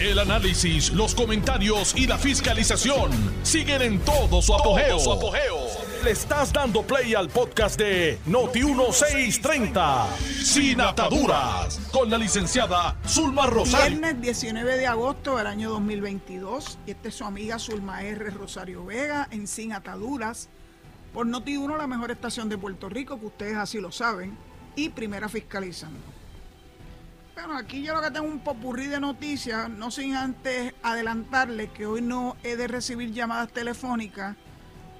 El análisis, los comentarios y la fiscalización siguen en todo su apogeo. Le estás dando play al podcast de Noti1630, Sin Ataduras, con la licenciada Zulma Rosario. Viernes 19 de agosto del año 2022. Y esta es su amiga Zulma R. Rosario Vega en Sin Ataduras. Por Noti1, la mejor estación de Puerto Rico, que ustedes así lo saben. Y primera fiscalizando. Bueno, aquí yo lo que tengo un popurrí de noticias, no sin antes adelantarle que hoy no he de recibir llamadas telefónicas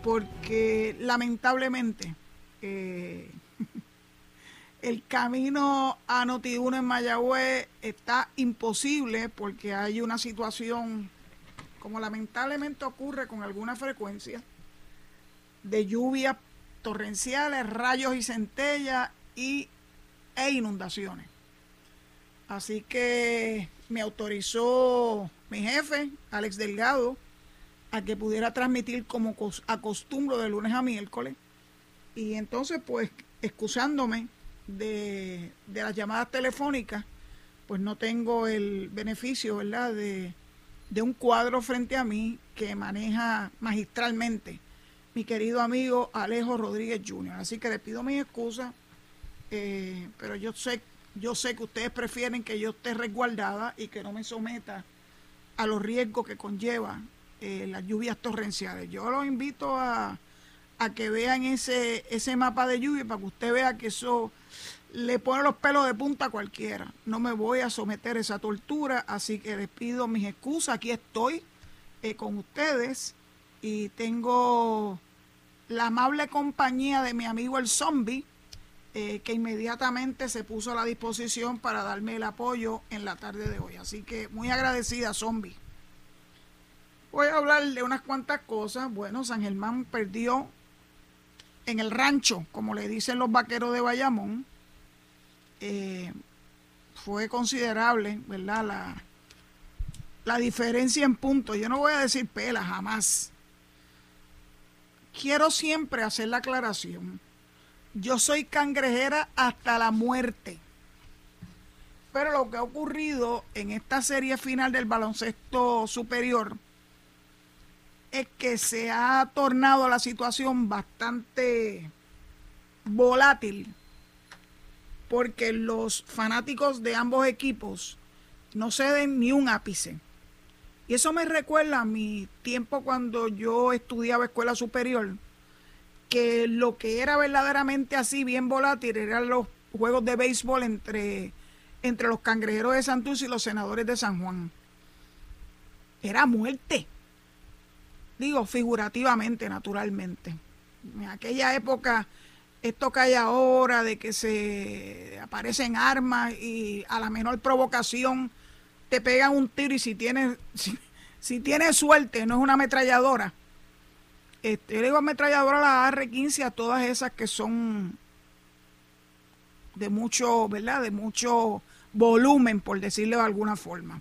porque lamentablemente eh, el camino a Noti1 en Mayagüez está imposible porque hay una situación, como lamentablemente ocurre con alguna frecuencia, de lluvias torrenciales, rayos y centellas y, e inundaciones. Así que me autorizó mi jefe, Alex Delgado, a que pudiera transmitir como acostumbro de lunes a miércoles. Y entonces, pues, excusándome de, las llamadas telefónicas, pues no tengo el beneficio, ¿verdad?, de, un cuadro frente a mí que maneja magistralmente mi querido amigo Alejo Rodríguez Jr. Así que le pido mis excusas, eh, pero yo sé yo sé que ustedes prefieren que yo esté resguardada y que no me someta a los riesgos que conlleva eh, las lluvias torrenciales. Yo los invito a, que vean ese, ese mapa de lluvia para que usted vea que eso le pone los pelos de punta a cualquiera. No me voy a someter a esa tortura, así que les pido mis excusas. Aquí estoy eh, con ustedes y tengo la amable compañía de mi amigo el zombie eh, que inmediatamente se puso a la disposición para darme el apoyo en la tarde de hoy. Así que muy agradecida, zombie. Voy a hablar de unas cuantas cosas. Bueno, San Germán perdió en el rancho, como le dicen los vaqueros de Bayamón. Eh, fue considerable, ¿verdad? La, la diferencia en puntos. Yo no voy a decir pela, jamás. Quiero siempre hacer la aclaración yo soy cangrejera hasta la muerte. Pero lo que ha ocurrido en esta serie final del baloncesto superior es que se ha tornado la situación bastante volátil porque los fanáticos de ambos equipos no ceden ni un ápice. Y eso me recuerda a mi tiempo cuando yo estudiaba escuela superior que lo que era verdaderamente así bien volátil eran los juegos de béisbol entre, entre los cangrejeros de Santurce y los senadores de San Juan. Era muerte. Digo, figurativamente, naturalmente. En aquella época, esto que hay ahora de que se aparecen armas y a la menor provocación te pegan un tiro y si tienes, si, si tienes suerte, no es una ametralladora, este, yo le digo ametralladora a la R15 a todas esas que son de mucho, ¿verdad? De mucho volumen, por decirlo de alguna forma.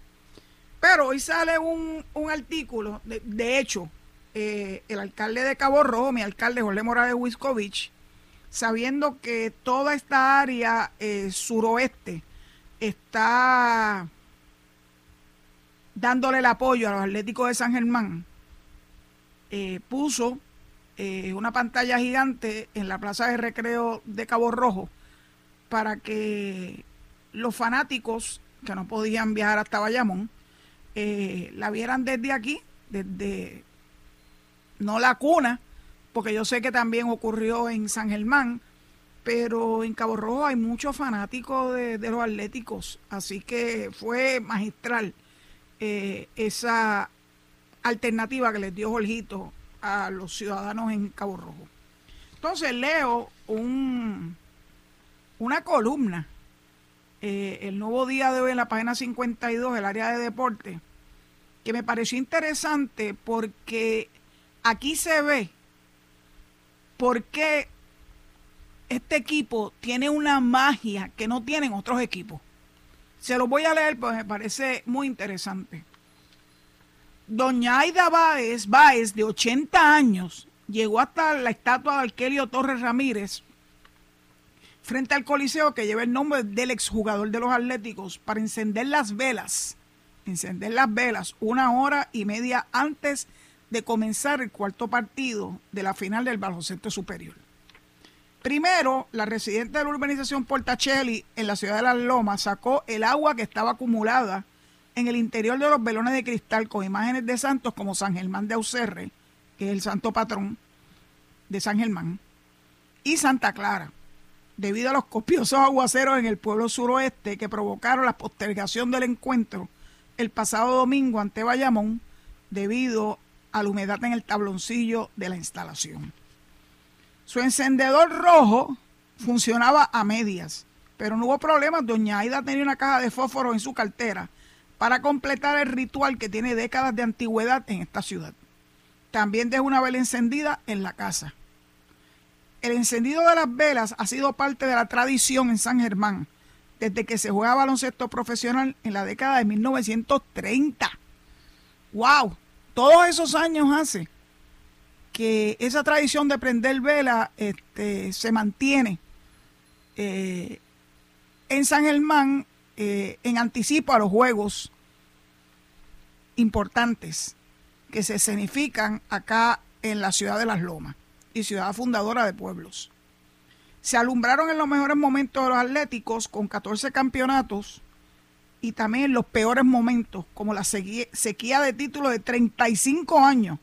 Pero hoy sale un, artículo, de, hecho, eh, el alcalde de Cabo Rojo, mi alcalde Jorge Morales Wiskovich, sabiendo que toda esta área eh, suroeste está dándole el apoyo a los Atléticos de San Germán, eh, puso eh, una pantalla gigante en la plaza de recreo de Cabo Rojo para que los fanáticos que no podían viajar hasta Bayamón eh, la vieran desde aquí, desde no la cuna, porque yo sé que también ocurrió en San Germán, pero en Cabo Rojo hay muchos fanáticos de, los atléticos, así que fue magistral esa alternativa que les dio Jorgito a los ciudadanos en Cabo Rojo. Entonces leo un, una columna, eh, el nuevo día de hoy en la página 52, el área de deporte, que me pareció interesante porque aquí se ve por qué este equipo tiene una magia que no tienen otros equipos. Se los voy a leer porque me parece muy interesante. Doña Aida Báez, Báez, de 80 años, llegó hasta la estatua de Arquelio Torres Ramírez frente al coliseo que lleva el nombre del exjugador de los Atléticos para encender las velas encender las velas una hora y media antes de comenzar el cuarto partido de la final del baloncesto superior. Primero, la residente de la urbanización Portacelli en la ciudad de Las Lomas sacó el agua que estaba acumulada en el interior de los velones de cristal con imágenes de santos como San Germán de Aucerre, que es el santo patrón de San Germán, y Santa Clara, debido a los copiosos aguaceros en el pueblo suroeste que provocaron la postergación del encuentro el pasado domingo ante Bayamón debido a la humedad en el tabloncillo de la instalación. Su encendedor rojo funcionaba a medias, pero no hubo problemas. Doña Aida tenía una caja de fósforo en su cartera para completar el ritual que tiene décadas de antigüedad en esta ciudad. También dejó una vela encendida en la casa. El encendido de las velas ha sido parte de la tradición en San Germán desde que se juega baloncesto profesional en la década de 1930. ¡Wow! Todos esos años hace que esa tradición de prender vela este, se mantiene eh, en San Germán eh, en anticipo a los juegos importantes que se escenifican acá en la ciudad de Las Lomas y ciudad fundadora de pueblos. Se alumbraron en los mejores momentos de los atléticos con 14 campeonatos y también en los peores momentos, como la sequía de títulos de 35 años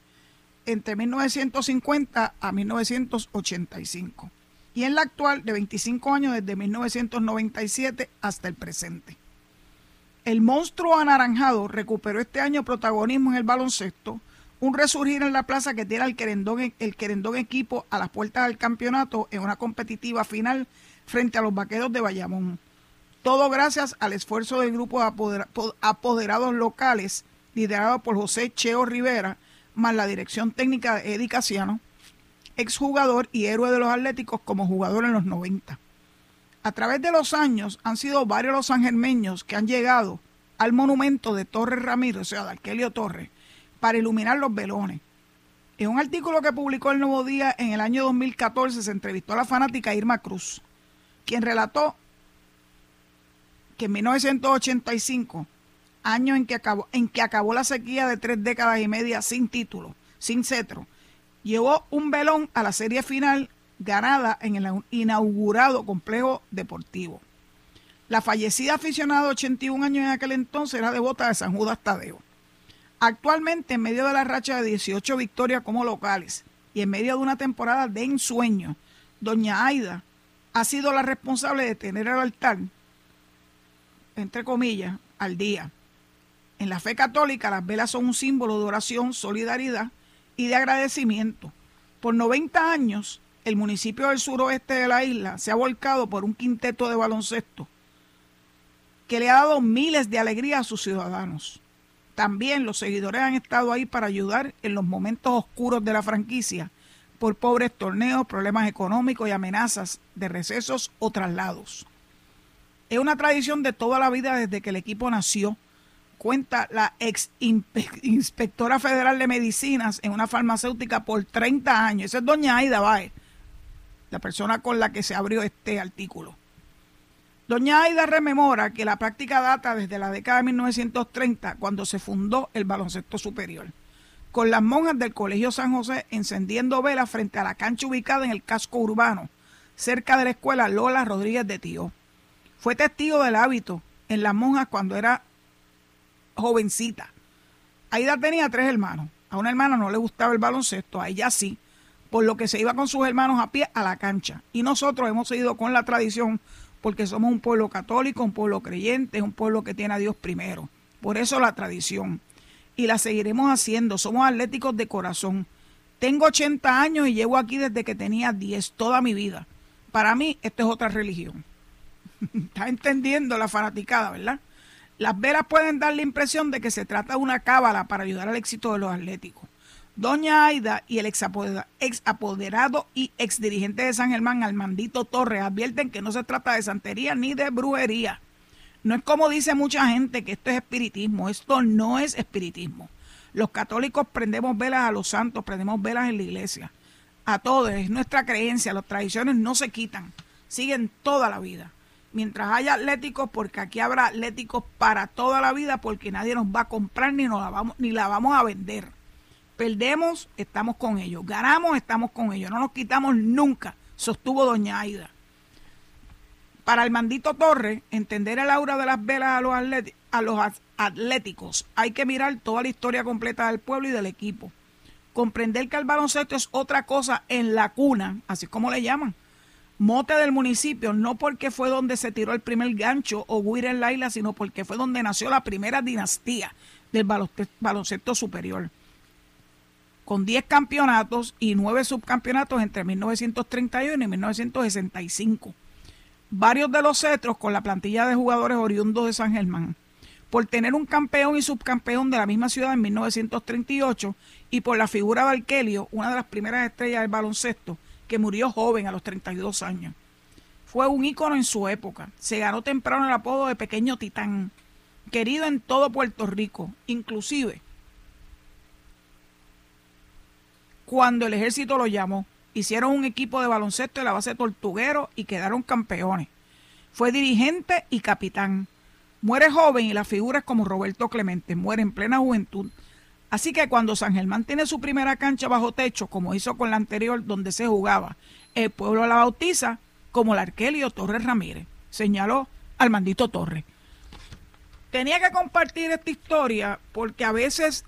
entre 1950 a 1985 y en la actual de 25 años desde 1997 hasta el presente. El monstruo anaranjado recuperó este año protagonismo en el baloncesto, un resurgir en la plaza que tiene el querendón, el querendón equipo a las puertas del campeonato en una competitiva final frente a los vaqueros de Bayamón. Todo gracias al esfuerzo del grupo de apoderados locales liderado por José Cheo Rivera, más la dirección técnica de Eddie Casiano, exjugador y héroe de los Atléticos como jugador en los 90. A través de los años han sido varios los sangermeños que han llegado al monumento de Torres Ramírez, o sea, de Arquelio Torres, para iluminar los velones. En un artículo que publicó el Nuevo Día en el año 2014 se entrevistó a la fanática Irma Cruz, quien relató que en 1985 año en que acabó, en que acabó la sequía de tres décadas y media sin título, sin cetro, llevó un velón a la serie final ganada en el inaugurado complejo deportivo. La fallecida aficionada de 81 años en aquel entonces era devota de San Judas Tadeo. Actualmente, en medio de la racha de 18 victorias como locales y en medio de una temporada de ensueño, doña Aida ha sido la responsable de tener el altar, entre comillas, al día. En la fe católica las velas son un símbolo de oración, solidaridad y de agradecimiento. Por 90 años, el municipio del suroeste de la isla se ha volcado por un quinteto de baloncesto que le ha dado miles de alegrías a sus ciudadanos. También los seguidores han estado ahí para ayudar en los momentos oscuros de la franquicia por pobres torneos, problemas económicos y amenazas de recesos o traslados. Es una tradición de toda la vida desde que el equipo nació cuenta la ex inspectora federal de medicinas en una farmacéutica por 30 años. Esa es doña Aida Baez, la persona con la que se abrió este artículo. Doña Aida rememora que la práctica data desde la década de 1930, cuando se fundó el baloncesto superior, con las monjas del Colegio San José encendiendo velas frente a la cancha ubicada en el casco urbano, cerca de la escuela Lola Rodríguez de Tío. Fue testigo del hábito en las monjas cuando era jovencita. Aida tenía tres hermanos. A una hermana no le gustaba el baloncesto, a ella sí, por lo que se iba con sus hermanos a pie a la cancha. Y nosotros hemos seguido con la tradición porque somos un pueblo católico, un pueblo creyente, un pueblo que tiene a Dios primero. Por eso la tradición. Y la seguiremos haciendo. Somos atléticos de corazón. Tengo 80 años y llevo aquí desde que tenía 10, toda mi vida. Para mí, esto es otra religión. ¿Está entendiendo la fanaticada, verdad? Las velas pueden dar la impresión de que se trata de una cábala para ayudar al éxito de los atléticos. Doña Aida y el ex apoderado y ex dirigente de San Germán, Armandito Torres, advierten que no se trata de santería ni de brujería. No es como dice mucha gente que esto es espiritismo. Esto no es espiritismo. Los católicos prendemos velas a los santos, prendemos velas en la iglesia. A todos, es nuestra creencia. Las tradiciones no se quitan, siguen toda la vida. Mientras haya atléticos, porque aquí habrá atléticos para toda la vida, porque nadie nos va a comprar ni, nos la, vamos, ni la vamos a vender. Perdemos, estamos con ellos. Ganamos, estamos con ellos. No nos quitamos nunca, sostuvo doña Aida. Para el mandito Torre, entender el aura de las velas a los, a los atléticos, hay que mirar toda la historia completa del pueblo y del equipo. Comprender que el baloncesto es otra cosa en la cuna, así como le llaman. Mote del municipio, no porque fue donde se tiró el primer gancho o Guir en Laila, sino porque fue donde nació la primera dinastía del baloncesto superior con 10 campeonatos y 9 subcampeonatos entre 1931 y 1965. Varios de los cetros con la plantilla de jugadores oriundos de San Germán. Por tener un campeón y subcampeón de la misma ciudad en 1938 y por la figura de Arkelio, una de las primeras estrellas del baloncesto, que murió joven a los 32 años. Fue un ícono en su época. Se ganó temprano el apodo de Pequeño Titán, querido en todo Puerto Rico, inclusive cuando el ejército lo llamó. Hicieron un equipo de baloncesto de la base Tortuguero y quedaron campeones. Fue dirigente y capitán. Muere joven y la figura es como Roberto Clemente, muere en plena juventud. Así que cuando San Germán tiene su primera cancha bajo techo, como hizo con la anterior donde se jugaba, el pueblo la bautiza como el Arquelio Torres Ramírez, señaló Armandito Torres. Tenía que compartir esta historia porque a veces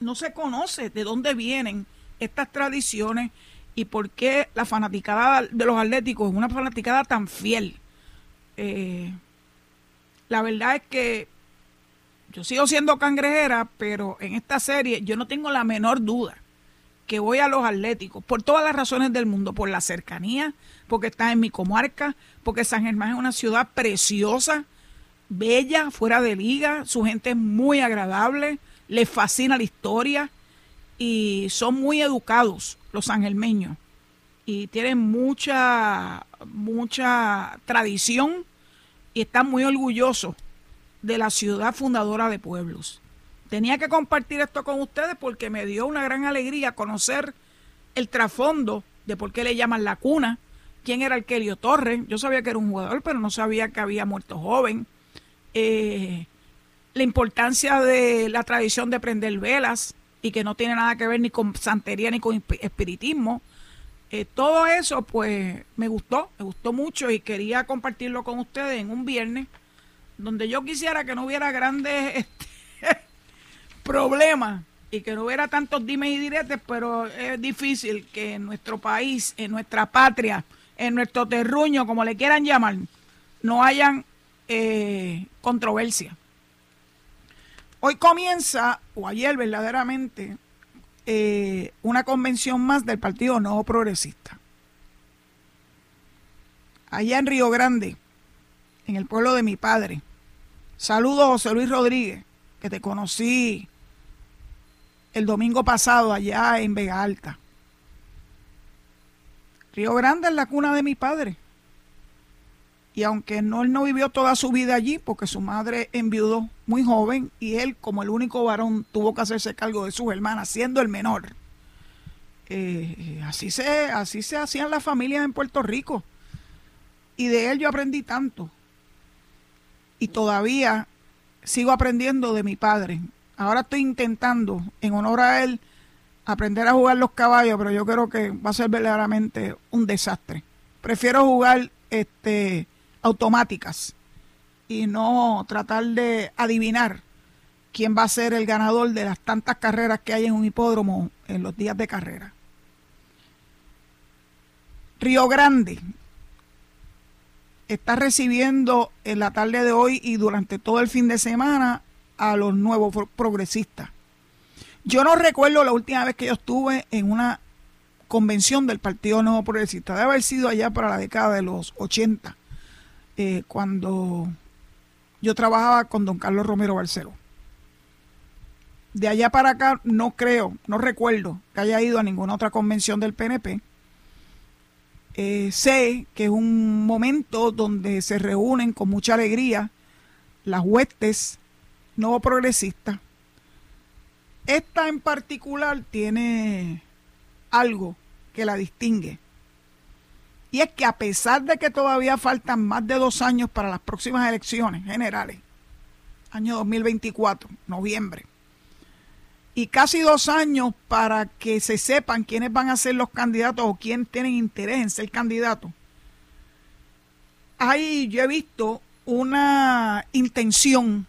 no se conoce de dónde vienen estas tradiciones y por qué la fanaticada de los atléticos es una fanaticada tan fiel. Eh, la verdad es que yo sigo siendo cangrejera, pero en esta serie yo no tengo la menor duda que voy a los atléticos por todas las razones del mundo, por la cercanía, porque está en mi comarca, porque San Germán es una ciudad preciosa, bella, fuera de liga, su gente es muy agradable, les fascina la historia, y son muy educados los sangelmeños y tienen mucha, mucha tradición y están muy orgullosos de la ciudad fundadora de pueblos. Tenía que compartir esto con ustedes porque me dio una gran alegría conocer el trasfondo de por qué le llaman la cuna, quién era Arquelio Torres. Yo sabía que era un jugador, pero no sabía que había muerto joven. Eh, la importancia de la tradición de prender velas, y que no tiene nada que ver ni con santería ni con espiritismo. Eh, todo eso pues me gustó, me gustó mucho y quería compartirlo con ustedes en un viernes donde yo quisiera que no hubiera grandes este, problemas y que no hubiera tantos dimes y diretes, pero es difícil que en nuestro país, en nuestra patria, en nuestro terruño, como le quieran llamar, no hayan eh, controversia. Hoy comienza, o ayer verdaderamente, eh, una convención más del Partido Nuevo Progresista. Allá en Río Grande, en el pueblo de mi padre. Saludos, José Luis Rodríguez, que te conocí el domingo pasado allá en Vega Alta. Río Grande es la cuna de mi padre. Y aunque no, él no vivió toda su vida allí, porque su madre enviudó muy joven y él, como el único varón, tuvo que hacerse cargo de sus hermanas, siendo el menor. Eh, así, se, así se hacían las familias en Puerto Rico. Y de él yo aprendí tanto. Y todavía sigo aprendiendo de mi padre. Ahora estoy intentando, en honor a él, aprender a jugar los caballos, pero yo creo que va a ser verdaderamente un desastre. Prefiero jugar este automáticas y no tratar de adivinar quién va a ser el ganador de las tantas carreras que hay en un hipódromo en los días de carrera. Río Grande está recibiendo en la tarde de hoy y durante todo el fin de semana a los nuevos progresistas. Yo no recuerdo la última vez que yo estuve en una convención del Partido Nuevo Progresista. Debe haber sido allá para la década de los 80. Eh, cuando yo trabajaba con don Carlos Romero Barceló. De allá para acá no creo, no recuerdo que haya ido a ninguna otra convención del PNP. Eh, sé que es un momento donde se reúnen con mucha alegría las huestes nuevo progresistas. Esta en particular tiene algo que la distingue Y es que a pesar de que todavía faltan más de dos años para las próximas elecciones generales, año 2024, noviembre, y casi dos años para que se sepan quiénes van a ser los candidatos o quién tienen interés en ser candidatos, ahí yo he visto una intención,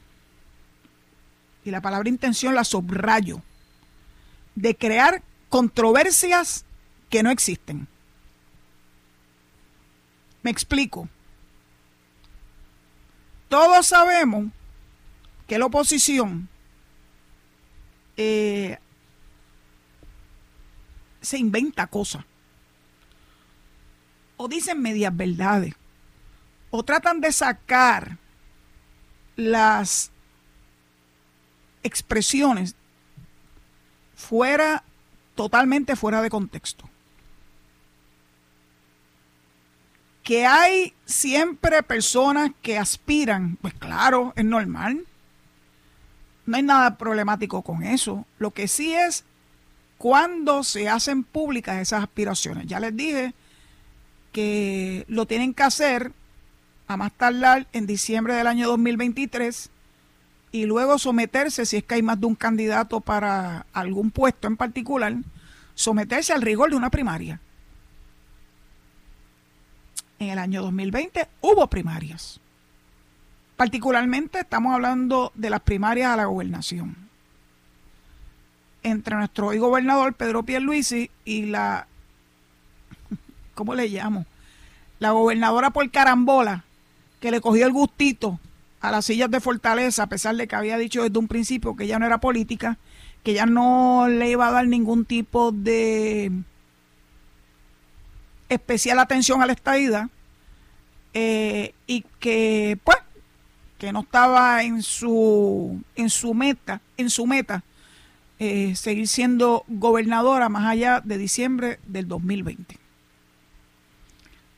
y la palabra intención la subrayo, de crear controversias que no existen. Me explico. Todos sabemos que la oposición eh, se inventa cosas. O dicen medias verdades. O tratan de sacar las expresiones fuera, totalmente fuera de contexto. Que hay siempre personas que aspiran, pues claro, es normal. No hay nada problemático con eso. Lo que sí es cuando se hacen públicas esas aspiraciones. Ya les dije que lo tienen que hacer a más tardar en diciembre del año 2023 y luego someterse, si es que hay más de un candidato para algún puesto en particular, someterse al rigor de una primaria en el año 2020 hubo primarias. Particularmente estamos hablando de las primarias a la gobernación. Entre nuestro hoy gobernador Pedro Pierluisi y la, ¿cómo le llamo? La gobernadora por carambola, que le cogió el gustito a las sillas de Fortaleza, a pesar de que había dicho desde un principio que ya no era política, que ya no le iba a dar ningún tipo de especial atención a la estadía eh, y que pues que no estaba en su en su meta en su meta eh, seguir siendo gobernadora más allá de diciembre del 2020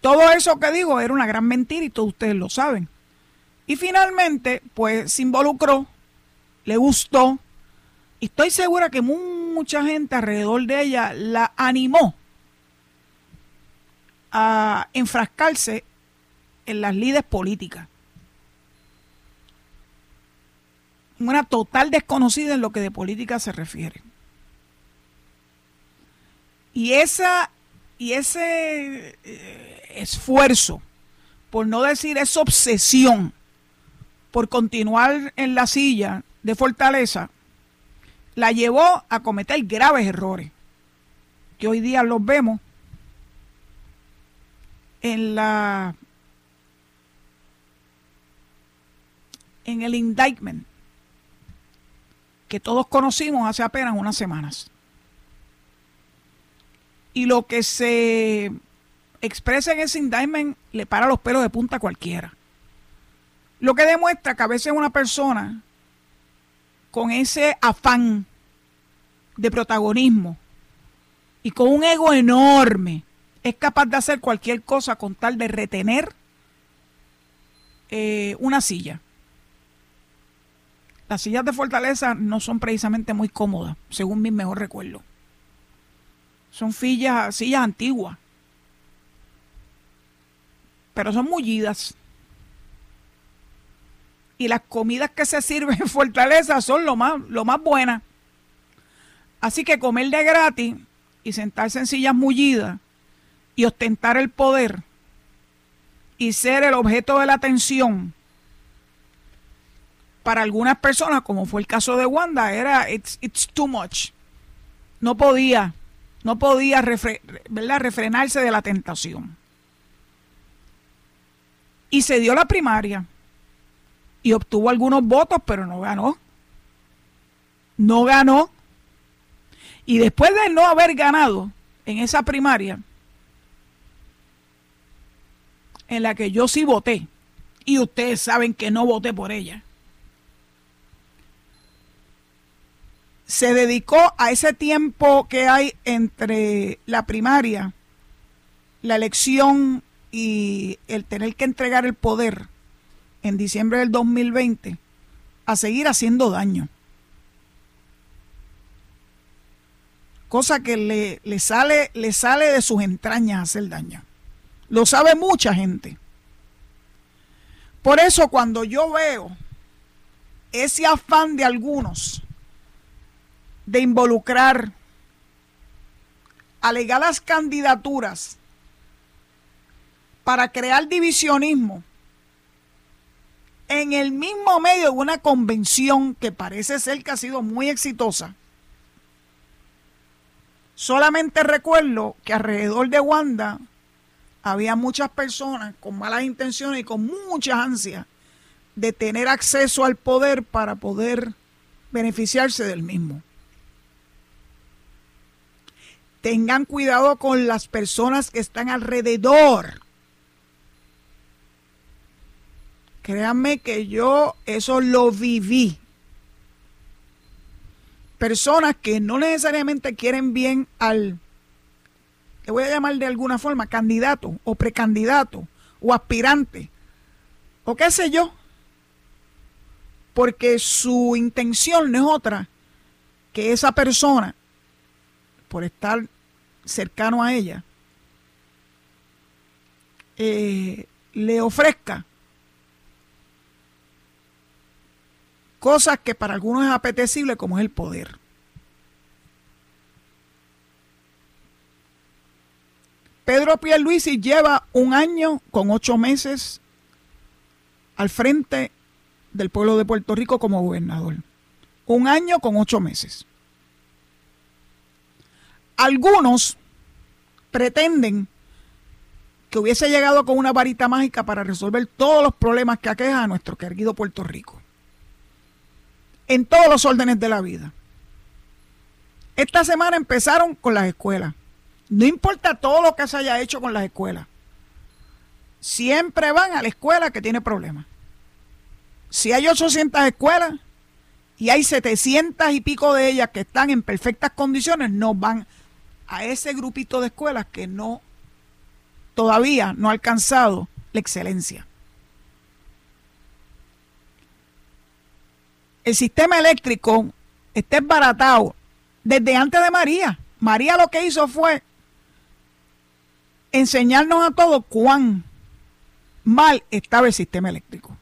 todo eso que digo era una gran mentira y todos ustedes lo saben y finalmente pues se involucró le gustó y estoy segura que mucha gente alrededor de ella la animó a enfrascarse en las líderes políticas. Una total desconocida en lo que de política se refiere. Y esa y ese eh, esfuerzo, por no decir esa obsesión por continuar en la silla de fortaleza, la llevó a cometer graves errores, que hoy día los vemos en la en el indictment que todos conocimos hace apenas unas semanas. Y lo que se expresa en ese indictment le para los pelos de punta a cualquiera. Lo que demuestra que a veces una persona con ese afán de protagonismo y con un ego enorme es capaz de hacer cualquier cosa con tal de retener eh, una silla. Las sillas de fortaleza no son precisamente muy cómodas, según mi mejor recuerdo. Son sillas, sillas antiguas. Pero son mullidas. Y las comidas que se sirven en Fortaleza son lo más, lo más buenas. Así que comer de gratis y sentarse en sillas mullidas y ostentar el poder y ser el objeto de la atención para algunas personas, como fue el caso de Wanda, era it's, too much. No podía, no podía refrenarse de la tentación. Y se dio la primaria y obtuvo algunos votos, pero no ganó. No ganó. Y después de no haber ganado en esa primaria, en la que yo sí voté, y ustedes saben que no voté por ella, se dedicó a ese tiempo que hay entre la primaria, la elección y el tener que entregar el poder en diciembre del 2020 a seguir haciendo daño. Cosa que le, le, sale, le sale de sus entrañas hacer daño. Lo sabe mucha gente. Por eso cuando yo veo ese afán de algunos de involucrar alegadas candidaturas para crear divisionismo en el mismo medio de una convención que parece ser que ha sido muy exitosa. Solamente recuerdo que alrededor de Wanda había muchas personas con malas intenciones y con muchas ansias de tener acceso al poder para poder beneficiarse del mismo. Tengan cuidado con las personas que están alrededor. Créanme que yo eso lo viví. Personas que no necesariamente quieren bien al, le voy a llamar de alguna forma, candidato o precandidato o aspirante o qué sé yo, porque su intención no es otra que esa persona, por estar cercano a ella, eh, le ofrezca cosas que para algunos es apetecible como es el poder. Pedro Pierluisi lleva un año con ocho meses al frente del pueblo de Puerto Rico como gobernador. Un año con ocho meses. Algunos pretenden que hubiese llegado con una varita mágica para resolver todos los problemas que aqueja a nuestro querido Puerto Rico. En todos los órdenes de la vida. Esta semana empezaron con las escuelas. No importa todo lo que se haya hecho con las escuelas. Siempre van a la escuela que tiene problemas si hay 800 escuelas y hay 700 y pico de ellas que están en perfectas condiciones, no van a ese grupito de escuelas que no todavía no ha alcanzado la excelencia. El sistema eléctrico está embaratado desde antes de María. María lo que hizo fue enseñarnos a todos cuán mal estaba el sistema eléctrico.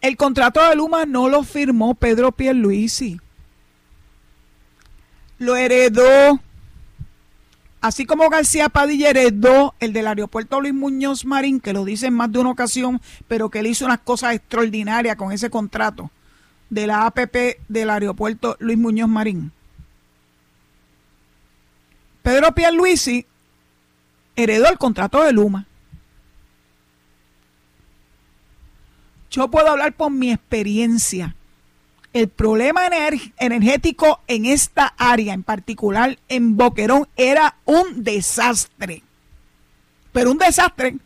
El contrato de Luma no lo firmó Pedro Pierluisi. Lo heredó. Así como García Padilla heredó el del aeropuerto Luis Muñoz Marín, que lo dice en más de una ocasión, pero que él hizo unas cosas extraordinarias con ese contrato de la APP del aeropuerto Luis Muñoz Marín. Pedro Pierluisi heredó el contrato de Luma. Yo puedo hablar por mi experiencia. El problema energético en esta área, en particular en Boquerón, era un desastre. Pero un desastre.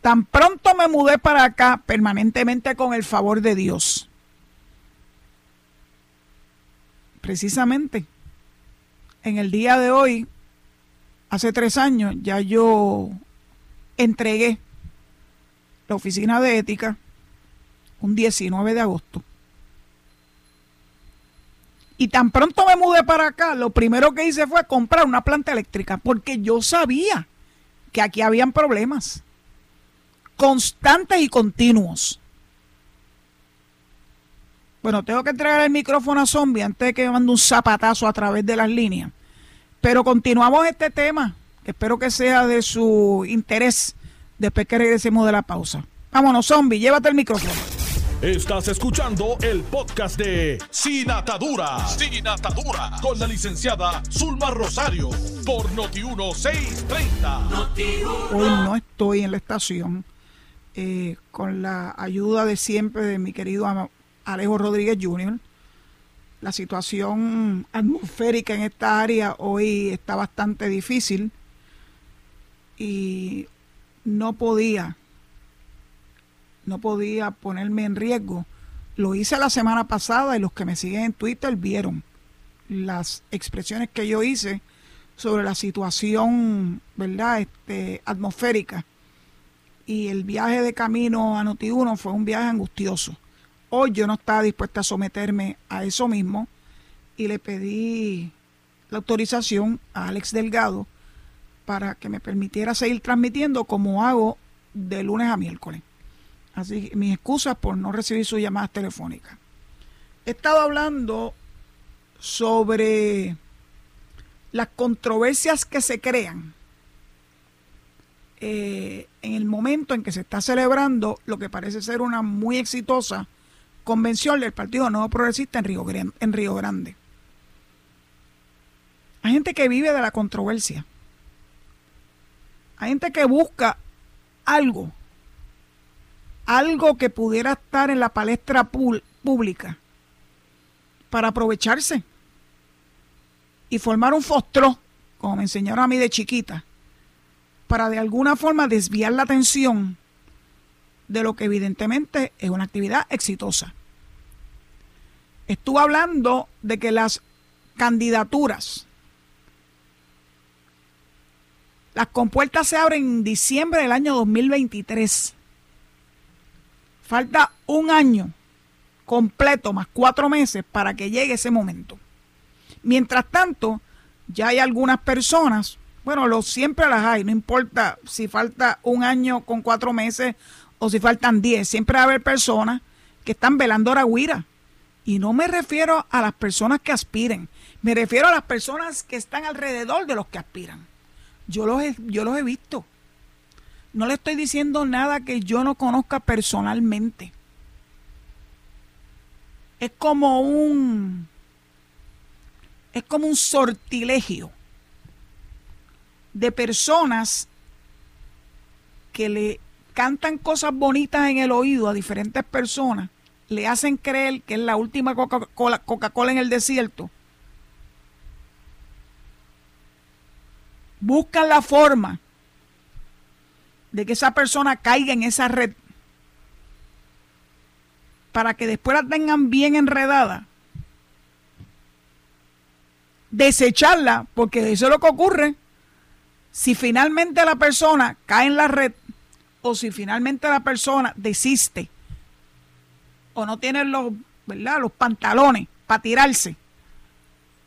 Tan pronto me mudé para acá permanentemente con el favor de Dios. Precisamente, en el día de hoy, hace tres años, ya yo entregué la oficina de ética un 19 de agosto. Y tan pronto me mudé para acá, lo primero que hice fue comprar una planta eléctrica, porque yo sabía que aquí habían problemas constantes y continuos. Bueno, tengo que entregar el micrófono a Zombie antes de que me mande un zapatazo a través de las líneas. Pero continuamos este tema Espero que sea de su interés después que regresemos de la pausa. Vámonos, zombie, llévate el micrófono. Estás escuchando el podcast de Sin Atadura. Sin Atadura. Con la licenciada Zulma Rosario. Por Noti1630. Hoy no estoy en la estación. Eh, con la ayuda de siempre de mi querido Alejo Rodríguez Jr. La situación atmosférica en esta área hoy está bastante difícil y no podía, no podía ponerme en riesgo. Lo hice la semana pasada y los que me siguen en Twitter vieron las expresiones que yo hice sobre la situación, ¿verdad? Este, atmosférica. Y el viaje de camino a Noti1 fue un viaje angustioso. Hoy yo no estaba dispuesta a someterme a eso mismo y le pedí la autorización a Alex Delgado para que me permitiera seguir transmitiendo como hago de lunes a miércoles. Así que mis excusas por no recibir sus llamadas telefónicas. He estado hablando sobre las controversias que se crean eh, en el momento en que se está celebrando lo que parece ser una muy exitosa convención del Partido Nuevo Progresista en Río, en Río Grande. Hay gente que vive de la controversia. Hay gente que busca algo, algo que pudiera estar en la palestra pública para aprovecharse y formar un fostro, como me enseñaron a mí de chiquita, para de alguna forma desviar la atención de lo que evidentemente es una actividad exitosa. Estuve hablando de que las candidaturas, las compuertas se abren en diciembre del año 2023. Falta un año completo más cuatro meses para que llegue ese momento. Mientras tanto, ya hay algunas personas bueno, lo, siempre las hay, no importa si falta un año con cuatro meses o si faltan diez, siempre va a haber personas que están velando la guira. Y no me refiero a las personas que aspiren, me refiero a las personas que están alrededor de los que aspiran. Yo los he, yo los he visto. No le estoy diciendo nada que yo no conozca personalmente. Es como un es como un sortilegio de personas que le cantan cosas bonitas en el oído a diferentes personas, le hacen creer que es la última Coca-Cola Coca en el desierto. Buscan la forma de que esa persona caiga en esa red para que después la tengan bien enredada, desecharla, porque eso es lo que ocurre si finalmente la persona cae en la red o si finalmente la persona desiste o no tiene los, ¿verdad? los pantalones para tirarse,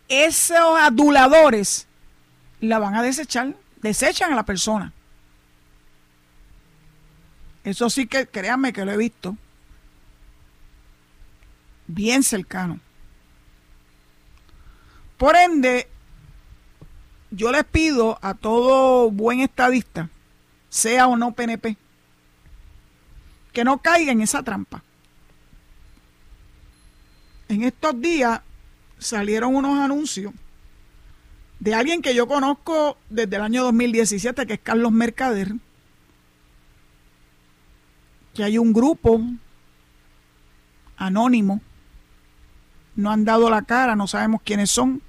esos aduladores la van a desechar, desechan a la persona. Eso sí que créanme que lo he visto. Bien cercano. Por ende, yo les pido a todo buen estadista, sea o no PNP, que no caiga en esa trampa. En estos días salieron unos anuncios de alguien que yo conozco desde el año 2017, que es Carlos Mercader, que hay un grupo anónimo, no han dado la cara, no sabemos quiénes son,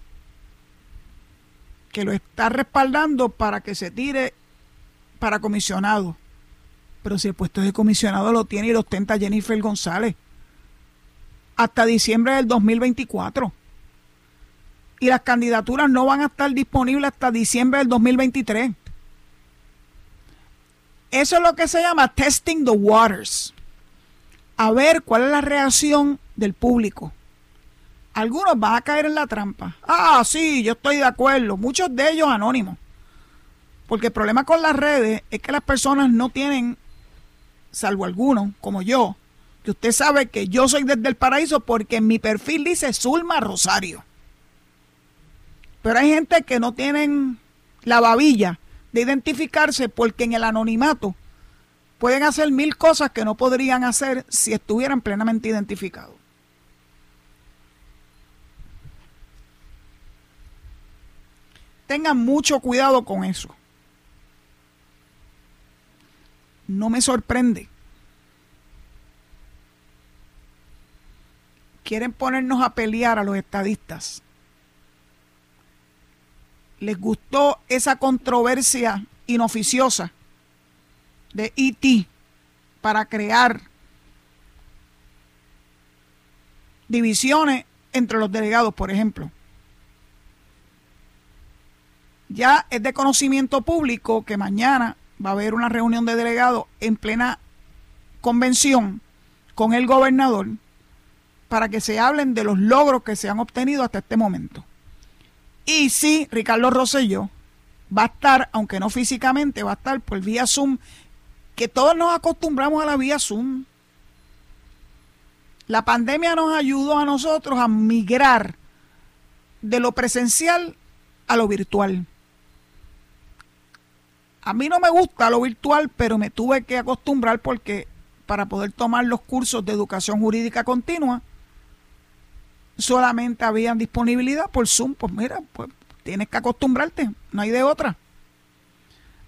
que lo está respaldando para que se tire para comisionado. Pero si el puesto de comisionado lo tiene y lo ostenta Jennifer González hasta diciembre del 2024. Y las candidaturas no van a estar disponibles hasta diciembre del 2023. Eso es lo que se llama testing the waters. A ver cuál es la reacción del público algunos van a caer en la trampa. Ah, sí, yo estoy de acuerdo. Muchos de ellos anónimos. Porque el problema con las redes es que las personas no tienen, salvo algunos, como yo, que usted sabe que yo soy desde el paraíso porque en mi perfil dice Zulma Rosario. Pero hay gente que no tienen la babilla de identificarse porque en el anonimato pueden hacer mil cosas que no podrían hacer si estuvieran plenamente identificados. Tengan mucho cuidado con eso. No me sorprende. Quieren ponernos a pelear a los estadistas. Les gustó esa controversia inoficiosa de IT para crear divisiones entre los delegados, por ejemplo. Ya es de conocimiento público que mañana va a haber una reunión de delegados en plena convención con el gobernador para que se hablen de los logros que se han obtenido hasta este momento. Y sí, Ricardo Rosselló va a estar, aunque no físicamente, va a estar por vía Zoom, que todos nos acostumbramos a la vía Zoom. La pandemia nos ayudó a nosotros a migrar de lo presencial a lo virtual. A mí no me gusta lo virtual, pero me tuve que acostumbrar porque para poder tomar los cursos de educación jurídica continua, solamente había disponibilidad por Zoom. Pues mira, pues tienes que acostumbrarte, no hay de otra.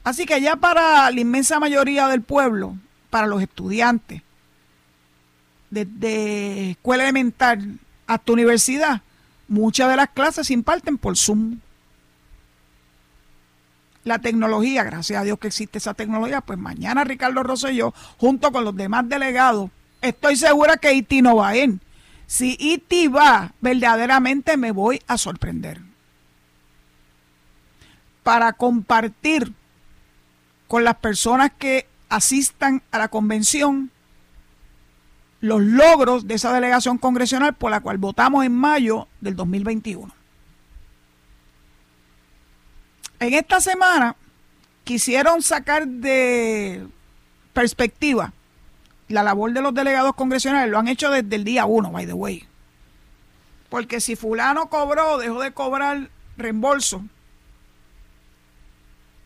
Así que ya para la inmensa mayoría del pueblo, para los estudiantes, desde escuela elemental hasta universidad, muchas de las clases se imparten por Zoom la tecnología, gracias a Dios que existe esa tecnología, pues mañana Ricardo Rosselló, junto con los demás delegados, estoy segura que IT no va a ir. Si IT va, verdaderamente me voy a sorprender. Para compartir con las personas que asistan a la convención los logros de esa delegación congresional por la cual votamos en mayo del 2021. En esta semana quisieron sacar de perspectiva la labor de los delegados congresionales. Lo han hecho desde el día uno, by the way. Porque si fulano cobró, dejó de cobrar reembolso.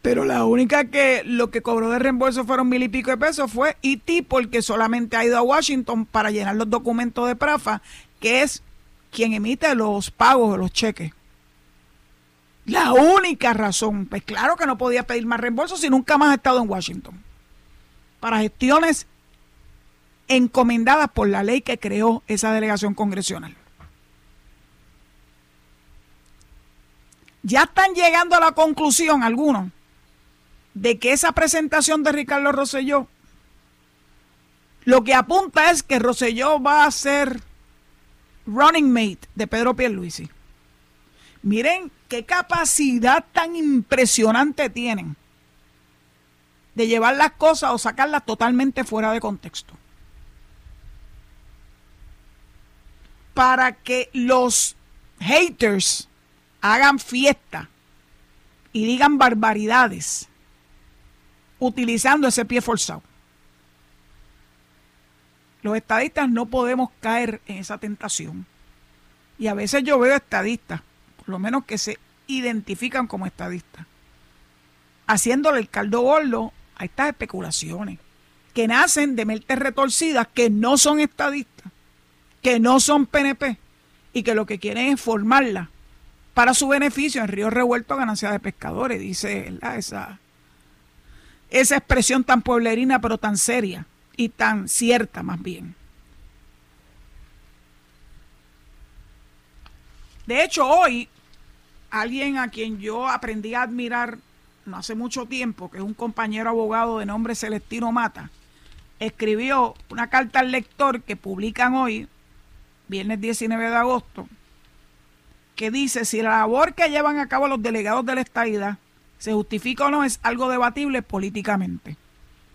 Pero la única que lo que cobró de reembolso fueron mil y pico de pesos fue IT porque solamente ha ido a Washington para llenar los documentos de PRAFA, que es quien emite los pagos de los cheques. La única razón, pues claro que no podía pedir más reembolso si nunca más ha estado en Washington. Para gestiones encomendadas por la ley que creó esa delegación congresional. Ya están llegando a la conclusión algunos de que esa presentación de Ricardo Rosselló lo que apunta es que Rosselló va a ser running mate de Pedro Pierluisi. Miren qué capacidad tan impresionante tienen de llevar las cosas o sacarlas totalmente fuera de contexto. Para que los haters hagan fiesta y digan barbaridades utilizando ese pie forzado. Los estadistas no podemos caer en esa tentación. Y a veces yo veo estadistas lo menos que se identifican como estadistas, haciéndole el caldo gordo a estas especulaciones que nacen de mentes retorcidas que no son estadistas, que no son PNP y que lo que quieren es formarla para su beneficio en Río Revuelto ganancia de pescadores, dice esa esa expresión tan pueblerina pero tan seria y tan cierta más bien. De hecho, hoy alguien a quien yo aprendí a admirar no hace mucho tiempo, que es un compañero abogado de nombre Celestino Mata, escribió una carta al lector que publican hoy, viernes 19 de agosto, que dice si la labor que llevan a cabo los delegados de la estadidad se justifica o no es algo debatible políticamente.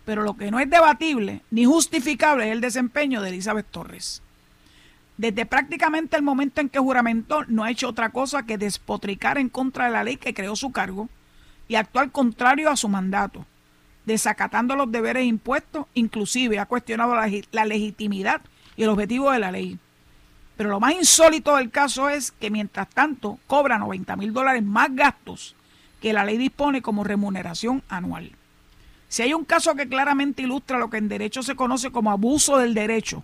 Pero lo que no es debatible ni justificable es el desempeño de Elizabeth Torres desde prácticamente el momento en que juramentó, no ha hecho otra cosa que despotricar en contra de la ley que creó su cargo y actuar contrario a su mandato, desacatando los deberes impuestos, inclusive ha cuestionado la, la legitimidad y el objetivo de la ley. Pero lo más insólito del caso es que mientras tanto cobra 90 mil dólares más gastos que la ley dispone como remuneración anual. Si hay un caso que claramente ilustra lo que en derecho se conoce como abuso del derecho,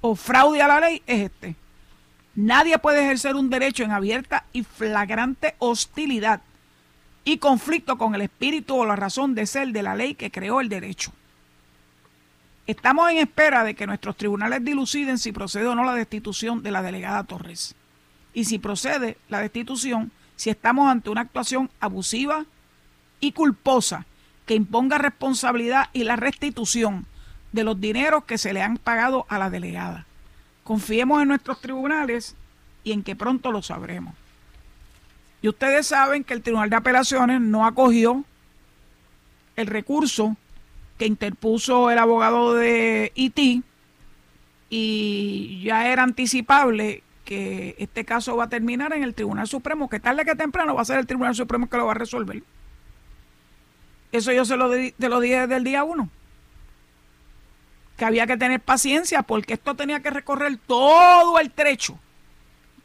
o fraude a la ley es este. Nadie puede ejercer un derecho en abierta y flagrante hostilidad y conflicto con el espíritu o la razón de ser de la ley que creó el derecho. Estamos en espera de que nuestros tribunales diluciden si procede o no la destitución de la delegada Torres. Y si procede la destitución, si estamos ante una actuación abusiva y culposa que imponga responsabilidad y la restitución de los dineros que se le han pagado a la delegada. Confiemos en nuestros tribunales y en que pronto lo sabremos. Y ustedes saben que el Tribunal de Apelaciones no acogió el recurso que interpuso el abogado de IT y ya era anticipable que este caso va a terminar en el Tribunal Supremo, que tarde que temprano va a ser el Tribunal Supremo que lo va a resolver. Eso yo se lo, te lo dije desde el día uno. Que había que tener paciencia porque esto tenía que recorrer todo el trecho,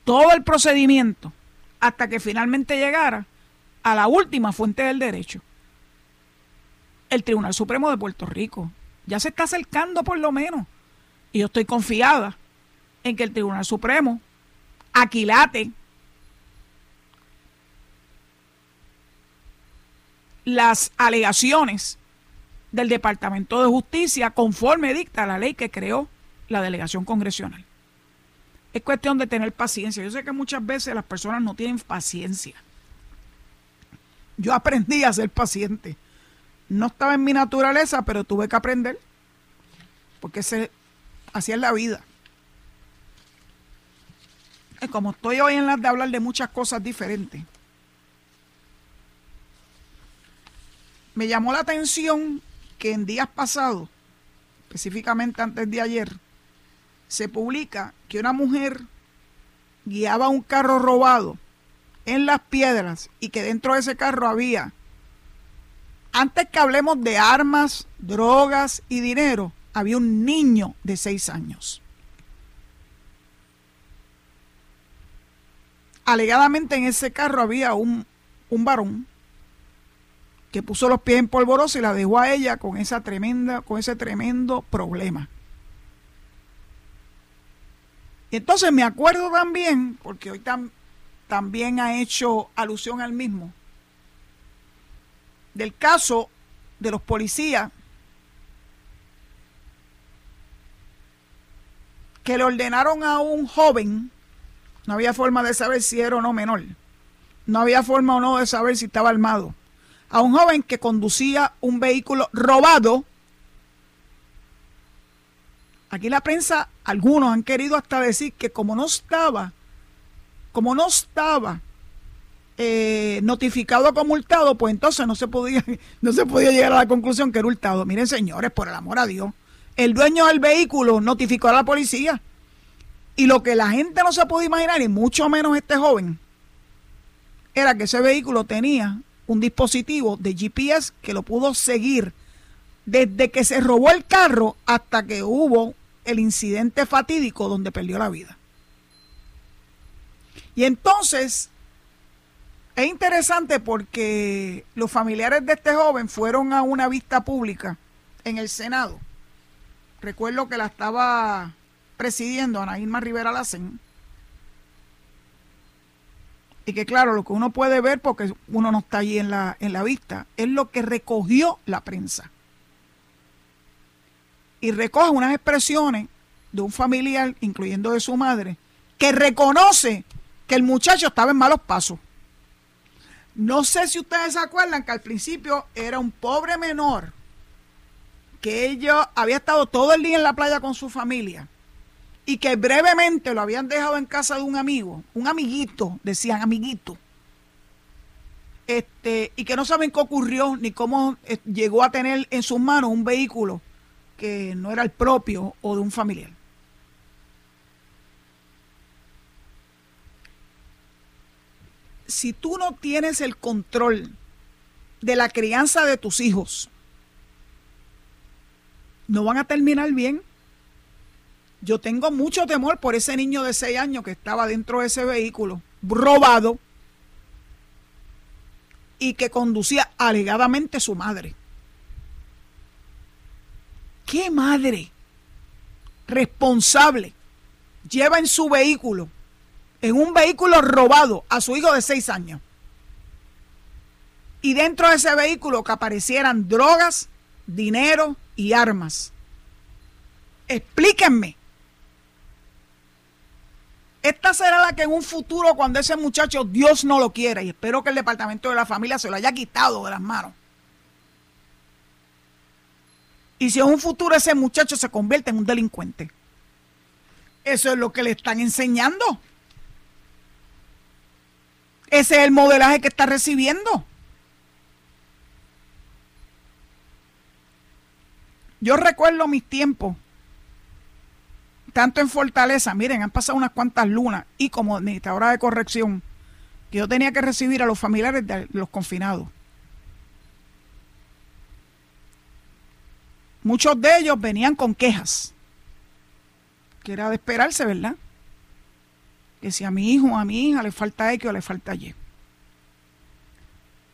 todo el procedimiento, hasta que finalmente llegara a la última fuente del derecho, el Tribunal Supremo de Puerto Rico. Ya se está acercando por lo menos. Y yo estoy confiada en que el Tribunal Supremo aquilate las alegaciones del Departamento de Justicia conforme dicta la ley que creó la delegación congresional. Es cuestión de tener paciencia. Yo sé que muchas veces las personas no tienen paciencia. Yo aprendí a ser paciente. No estaba en mi naturaleza, pero tuve que aprender. Porque se, así es la vida. Y como estoy hoy en las de hablar de muchas cosas diferentes, me llamó la atención que en días pasados, específicamente antes de ayer, se publica que una mujer guiaba un carro robado en las piedras y que dentro de ese carro había, antes que hablemos de armas, drogas y dinero, había un niño de seis años. Alegadamente en ese carro había un, un varón que puso los pies en polvorosa y la dejó a ella con esa tremenda, con ese tremendo problema. Y entonces me acuerdo también, porque hoy también ha hecho alusión al mismo, del caso de los policías que le ordenaron a un joven, no había forma de saber si era o no menor, no había forma o no de saber si estaba armado a un joven que conducía un vehículo robado. Aquí la prensa, algunos han querido hasta decir que como no estaba, como no estaba eh, notificado como hurtado, pues entonces no se podía, no se podía llegar a la conclusión que era hurtado. Miren, señores, por el amor a Dios, el dueño del vehículo notificó a la policía. Y lo que la gente no se puede imaginar, y mucho menos este joven, era que ese vehículo tenía un dispositivo de GPS que lo pudo seguir desde que se robó el carro hasta que hubo el incidente fatídico donde perdió la vida. Y entonces es interesante porque los familiares de este joven fueron a una vista pública en el Senado. Recuerdo que la estaba presidiendo Ana Irma Rivera Lacen y que claro, lo que uno puede ver, porque uno no está allí en la, en la vista, es lo que recogió la prensa. Y recoge unas expresiones de un familiar, incluyendo de su madre, que reconoce que el muchacho estaba en malos pasos. No sé si ustedes se acuerdan que al principio era un pobre menor, que ella había estado todo el día en la playa con su familia y que brevemente lo habían dejado en casa de un amigo, un amiguito, decían amiguito, este, y que no saben qué ocurrió ni cómo eh, llegó a tener en sus manos un vehículo que no era el propio o de un familiar. Si tú no tienes el control de la crianza de tus hijos, no van a terminar bien yo tengo mucho temor por ese niño de 6 años que estaba dentro de ese vehículo, robado, y que conducía alegadamente su madre. ¿Qué madre responsable lleva en su vehículo, en un vehículo robado, a su hijo de 6 años? Y dentro de ese vehículo que aparecieran drogas, dinero y armas. Explíquenme esta será la que en un futuro, cuando ese muchacho Dios no lo quiera, y espero que el departamento de la familia se lo haya quitado de las manos. Y si en un futuro ese muchacho se convierte en un delincuente. Eso es lo que le están enseñando. Ese es el modelaje que está recibiendo. Yo recuerdo mis tiempos tanto en Fortaleza, miren, han pasado unas cuantas lunas y como administradora de corrección, que yo tenía que recibir a los familiares de los confinados. Muchos de ellos venían con quejas, que era de esperarse, ¿verdad? Que si a mi hijo o a mi hija le falta X o le falta Y.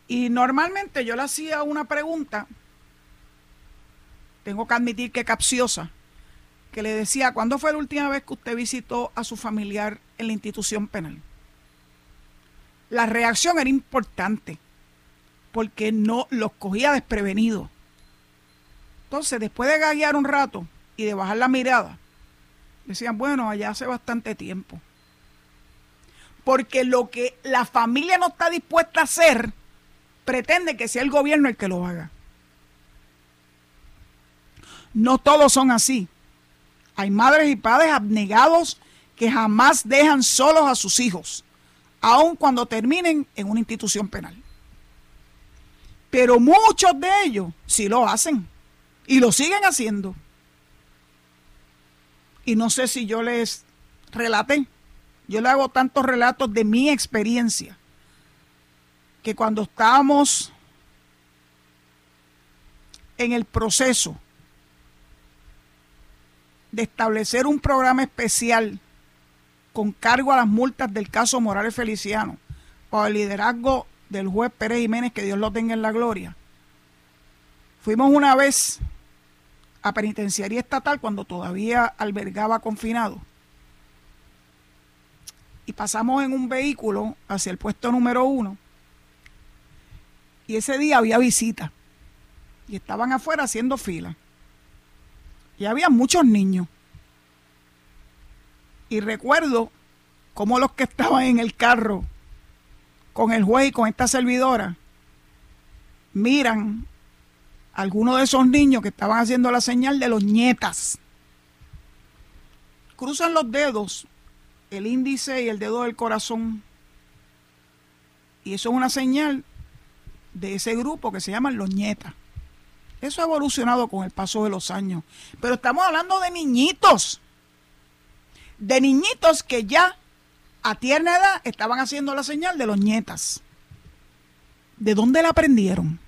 Y normalmente yo le hacía una pregunta, tengo que admitir que capciosa, que le decía, ¿cuándo fue la última vez que usted visitó a su familiar en la institución penal? La reacción era importante, porque no los cogía desprevenidos. Entonces, después de gaguear un rato y de bajar la mirada, decían, bueno, allá hace bastante tiempo. Porque lo que la familia no está dispuesta a hacer, pretende que sea el gobierno el que lo haga. No todos son así. Hay madres y padres abnegados que jamás dejan solos a sus hijos, aun cuando terminen en una institución penal. Pero muchos de ellos sí lo hacen y lo siguen haciendo. Y no sé si yo les relaté, yo le hago tantos relatos de mi experiencia, que cuando estábamos en el proceso de establecer un programa especial con cargo a las multas del caso Morales Feliciano, bajo el liderazgo del juez Pérez Jiménez, que Dios lo tenga en la gloria. Fuimos una vez a penitenciaría estatal cuando todavía albergaba confinado. Y pasamos en un vehículo hacia el puesto número uno. Y ese día había visita. Y estaban afuera haciendo fila y había muchos niños. Y recuerdo cómo los que estaban en el carro con el juez y con esta servidora miran a algunos de esos niños que estaban haciendo la señal de los nietas. Cruzan los dedos, el índice y el dedo del corazón. Y eso es una señal de ese grupo que se llaman los nietas. Eso ha evolucionado con el paso de los años. Pero estamos hablando de niñitos. De niñitos que ya a tierna edad estaban haciendo la señal de los nietas. ¿De dónde la aprendieron?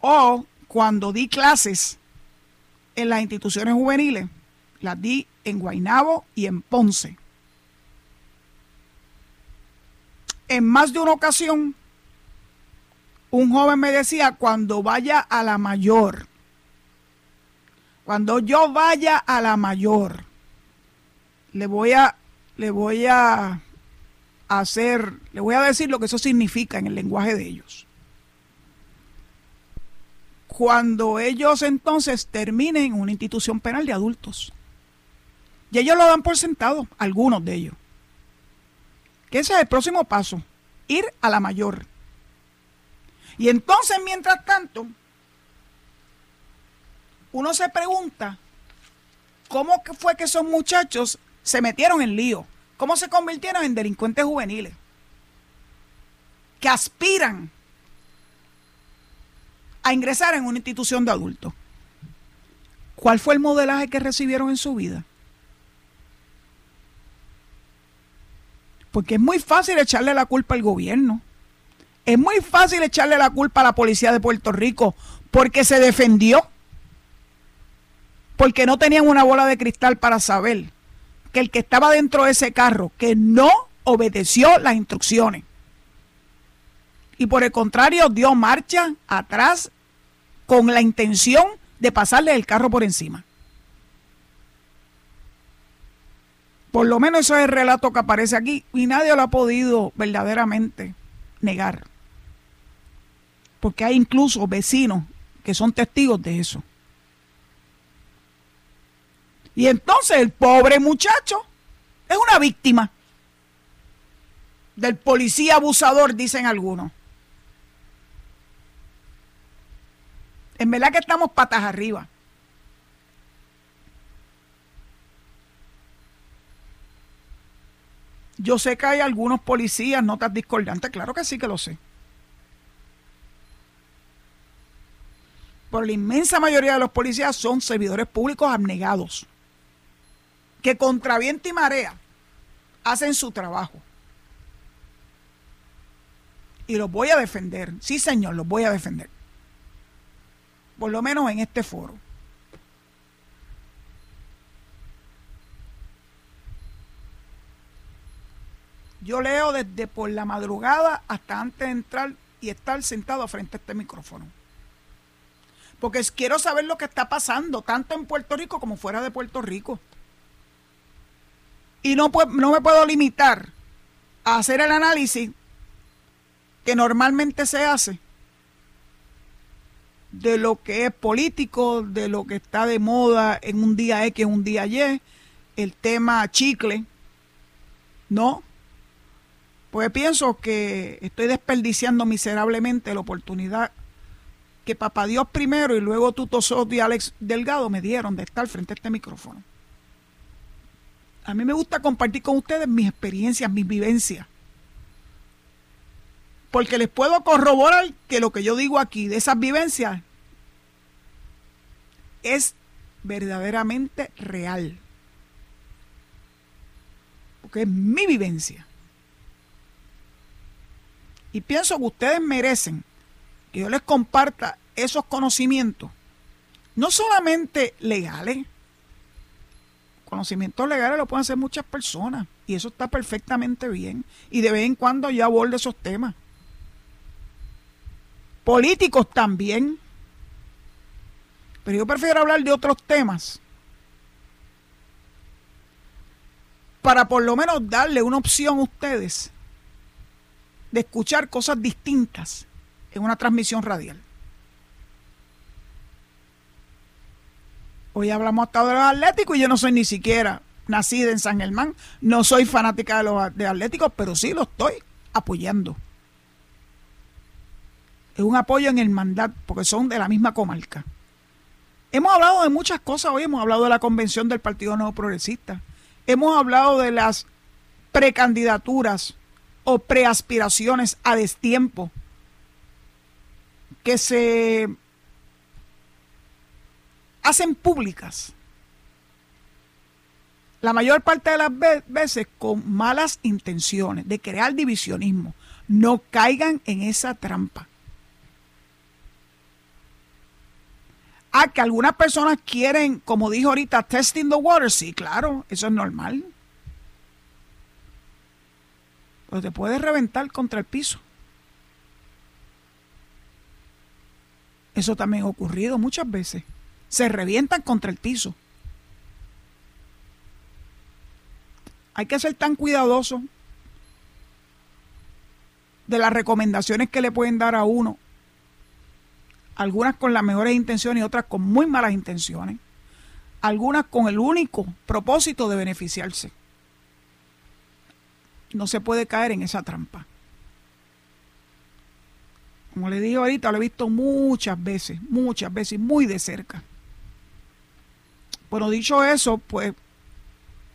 O cuando di clases en las instituciones juveniles, las di en Guainabo y en Ponce. En más de una ocasión un joven me decía, cuando vaya a la mayor, cuando yo vaya a la mayor, le voy a, le voy a hacer, le voy a decir lo que eso significa en el lenguaje de ellos. Cuando ellos entonces terminen en una institución penal de adultos. Y ellos lo dan por sentado, algunos de ellos. Que ese es el próximo paso, ir a la mayor. Y entonces, mientras tanto, uno se pregunta cómo fue que esos muchachos se metieron en lío, cómo se convirtieron en delincuentes juveniles, que aspiran a ingresar en una institución de adultos. ¿Cuál fue el modelaje que recibieron en su vida? Porque es muy fácil echarle la culpa al gobierno. Es muy fácil echarle la culpa a la policía de Puerto Rico porque se defendió, porque no tenían una bola de cristal para saber que el que estaba dentro de ese carro, que no obedeció las instrucciones. Y por el contrario, dio marcha atrás con la intención de pasarle el carro por encima. Por lo menos eso es el relato que aparece aquí y nadie lo ha podido verdaderamente negar porque hay incluso vecinos que son testigos de eso. Y entonces el pobre muchacho es una víctima del policía abusador, dicen algunos. En verdad que estamos patas arriba. Yo sé que hay algunos policías notas discordantes, claro que sí que lo sé. Pero la inmensa mayoría de los policías son servidores públicos abnegados, que contra viento y marea hacen su trabajo. Y los voy a defender. Sí, señor, los voy a defender. Por lo menos en este foro. Yo leo desde por la madrugada hasta antes de entrar y estar sentado frente a este micrófono. Porque quiero saber lo que está pasando, tanto en Puerto Rico como fuera de Puerto Rico. Y no, no me puedo limitar a hacer el análisis que normalmente se hace de lo que es político, de lo que está de moda en un día X, en un día Y, el tema chicle, ¿no? Pues pienso que estoy desperdiciando miserablemente la oportunidad que Papá Dios primero y luego Tuto Soto y Alex Delgado me dieron de estar frente a este micrófono. A mí me gusta compartir con ustedes mis experiencias, mis vivencias. Porque les puedo corroborar que lo que yo digo aquí de esas vivencias es verdaderamente real. Porque es mi vivencia. Y pienso que ustedes merecen que yo les comparta esos conocimientos, no solamente legales, conocimientos legales lo pueden hacer muchas personas y eso está perfectamente bien. Y de vez en cuando yo abordo esos temas. Políticos también. Pero yo prefiero hablar de otros temas para por lo menos darle una opción a ustedes de escuchar cosas distintas en una transmisión radial. Hoy hablamos hasta de los atléticos y yo no soy ni siquiera nacida en San Germán, no soy fanática de los de atléticos, pero sí lo estoy apoyando. Es un apoyo en el mandato, porque son de la misma comarca. Hemos hablado de muchas cosas hoy, hemos hablado de la convención del Partido Nuevo Progresista, hemos hablado de las precandidaturas o preaspiraciones a destiempo que se hacen públicas la mayor parte de las veces con malas intenciones de crear divisionismo. No caigan en esa trampa. Ah, que algunas personas quieren, como dijo ahorita, testing the water. Sí, claro, eso es normal. Pero te puedes reventar contra el piso. Eso también ha ocurrido muchas veces. Se revientan contra el piso. Hay que ser tan cuidadoso de las recomendaciones que le pueden dar a uno. Algunas con las mejores intenciones y otras con muy malas intenciones. Algunas con el único propósito de beneficiarse. No se puede caer en esa trampa. Como le dije ahorita, lo he visto muchas veces, muchas veces, muy de cerca. Bueno, dicho eso, pues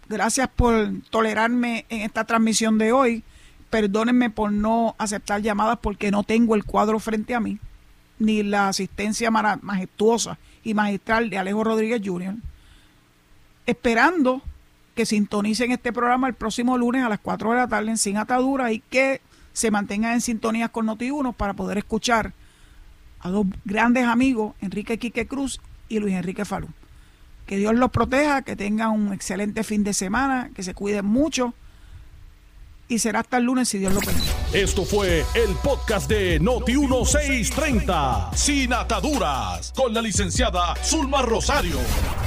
gracias por tolerarme en esta transmisión de hoy. Perdónenme por no aceptar llamadas porque no tengo el cuadro frente a mí, ni la asistencia majestuosa y magistral de Alejo Rodríguez Jr. Esperando que sintonicen este programa el próximo lunes a las 4 de la tarde en Sin Atadura y que se mantengan en sintonía con Noti1 para poder escuchar a dos grandes amigos, Enrique Quique Cruz y Luis Enrique Falú. Que Dios los proteja, que tengan un excelente fin de semana, que se cuiden mucho y será hasta el lunes si Dios lo permite. Esto fue el podcast de Noti 1630, sin ataduras, con la licenciada Zulma Rosario.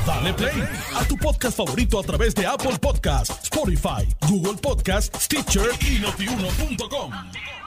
Dale play a tu podcast favorito a través de Apple Podcasts, Spotify, Google Podcasts, Stitcher y notiuno.com.